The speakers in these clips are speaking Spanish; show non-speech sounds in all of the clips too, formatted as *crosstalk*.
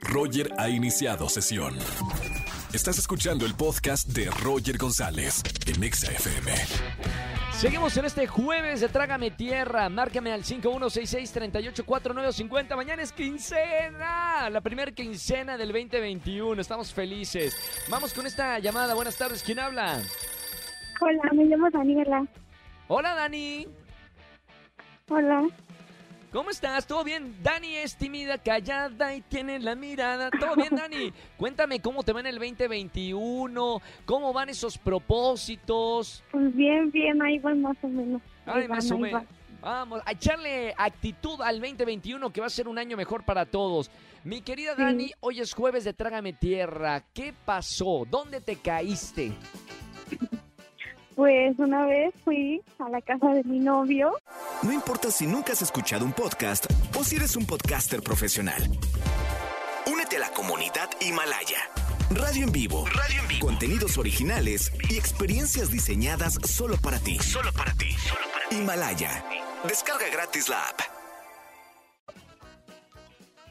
Roger ha iniciado sesión. Estás escuchando el podcast de Roger González en Exa FM. Seguimos en este jueves de Trágame Tierra. Márcame al 5166-384950. Mañana es quincena. La primera quincena del 2021. Estamos felices. Vamos con esta llamada. Buenas tardes. ¿Quién habla? Hola, me llamo Daniela. Hola, Dani. Hola. ¿Cómo estás? ¿Todo bien? Dani es tímida, callada y tiene la mirada. ¿Todo bien, Dani? *laughs* Cuéntame cómo te va en el 2021, cómo van esos propósitos. Pues bien, bien, ahí van más o menos. Ahí Ay, van, más o menos. Vamos, a echarle actitud al 2021 que va a ser un año mejor para todos. Mi querida Sí. Dani, hoy es jueves de Trágame Tierra. ¿Qué pasó? ¿Dónde te caíste? Pues una vez fui a la casa de mi novio. No importa si nunca has escuchado un podcast o si eres un podcaster profesional. Únete a la comunidad Himalaya. Radio en vivo. Radio en vivo. Contenidos originales y experiencias diseñadas solo para ti. Solo para ti. Himalaya. Descarga gratis la app.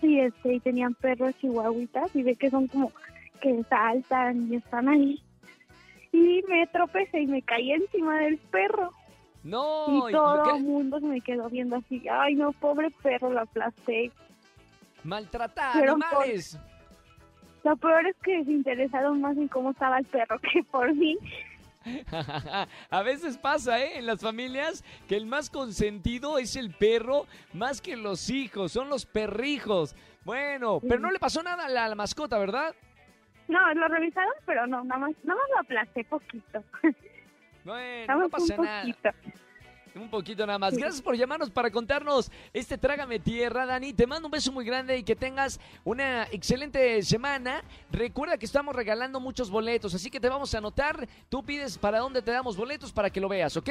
Y este, y tenían perros chihuahuitas y ve que son como que saltan y están ahí. Y me tropecé y me caí encima del perro. No, y ¿y todo qué? el mundo se me quedó viendo así. Ay, no, pobre perro, lo aplasté. maltratar Pero animales. Lo peor es que se interesaron más en cómo estaba el perro que por mí. *laughs* A veces pasa, ¿eh? En las familias que el más consentido es el perro más que los hijos, son los perrijos. Bueno, pero no le pasó nada a la, a la mascota, ¿verdad? No, lo revisaron, pero no, nada más, nada más lo aplasté poquito. *laughs* Bueno, no pasa un nada. poquito. Un poquito nada más. Gracias por llamarnos para contarnos este Trágame Tierra, Dani. Te mando un beso muy grande y que tengas una excelente semana. Recuerda que estamos regalando muchos boletos, así que te vamos a anotar. Tú pides para dónde te damos boletos para que lo veas, ¿ok?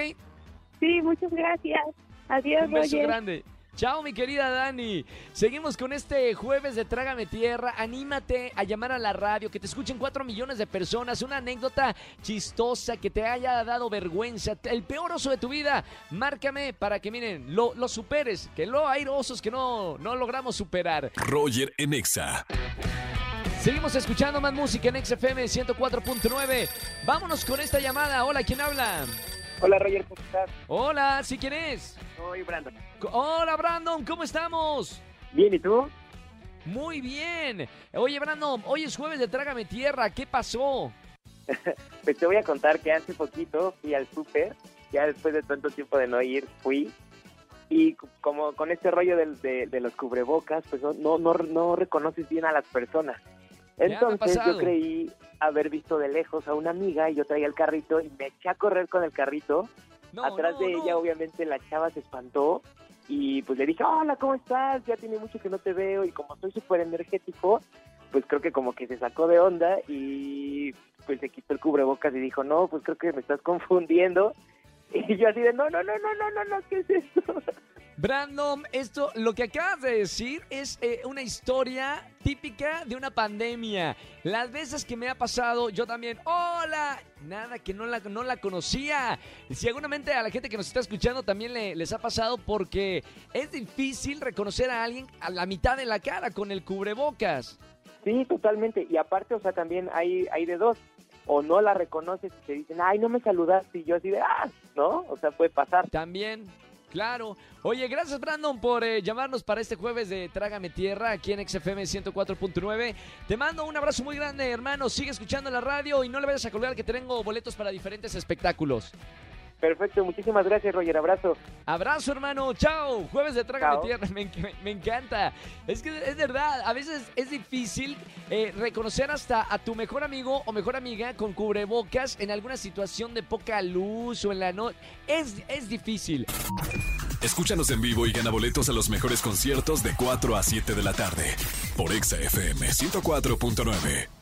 Sí, muchas gracias. Adiós, Un beso Roger. grande. Chao, mi querida Dani. Seguimos con este jueves de Trágame Tierra. Anímate a llamar a la radio, que te escuchen cuatro millones de personas. Una anécdota chistosa que te haya dado vergüenza. El peor oso de tu vida. Márcame para que, miren, lo, lo superes. Que luego hay osos que no, no logramos superar. Roger en Exa. Seguimos escuchando más música en XFM 104.9. Vámonos con esta llamada. Hola, ¿quién habla? Hola Roger, ¿cómo estás? Hola, ¿sí quién es? Soy Brandon. Hola, Brandon, ¿cómo estamos? Bien, ¿y tú? Muy bien. Oye, Brandon, hoy es jueves de Trágame Tierra. ¿Qué pasó? *laughs* Pues te voy a contar que hace poquito fui al súper, ya después de tanto tiempo de no ir, fui. Y como con este rollo del- de, de los cubrebocas, pues no, no, no, no reconoces bien a las personas. Entonces yo creí haber visto de lejos a una amiga y yo traía el carrito y me eché a correr con el carrito. No, Atrás no, de no. ella, obviamente, la chava se espantó y pues le dije, hola, ¿cómo estás? Ya tiene mucho que no te veo y como soy súper energético, pues creo que como que se sacó de onda y pues se quitó el cubrebocas y dijo, no, pues creo que me estás *laughs* confundiendo. Y yo así de, no, no, no, no, no, no, no, ¿qué es esto? Brandon, esto, lo que acabas de decir es eh, una historia típica de una pandemia. Las veces que me ha pasado, yo también, hola, nada, que no la, no la conocía. Seguramente a la gente que nos está escuchando también le- les ha pasado porque es difícil reconocer a alguien a la mitad de la cara con el cubrebocas. Sí, totalmente. Y aparte, o sea, también hay, hay de dos. O no la reconoces y te dicen, ay, no me saludaste. Y yo así de, ah, ¿no? O sea, puede pasar. También, claro. Oye, gracias Brandon por eh, llamarnos para este jueves de Trágame Tierra aquí en XFM 104.9. Te mando un abrazo muy grande, hermano. Sigue escuchando la radio y no le vayas a colgar que tengo boletos para diferentes espectáculos. Perfecto, muchísimas gracias, Roger. Abrazo. Abrazo, hermano. Chao. Jueves de Trágame Chao. Tierra. Me encanta. Es que es verdad. A veces es difícil eh, reconocer hasta a tu mejor amigo o mejor amiga con cubrebocas en alguna situación de poca luz o en la noche. Es, es difícil. Escúchanos en vivo y gana boletos a los mejores conciertos de 4 a 7 de la tarde por Exa FM 104.9.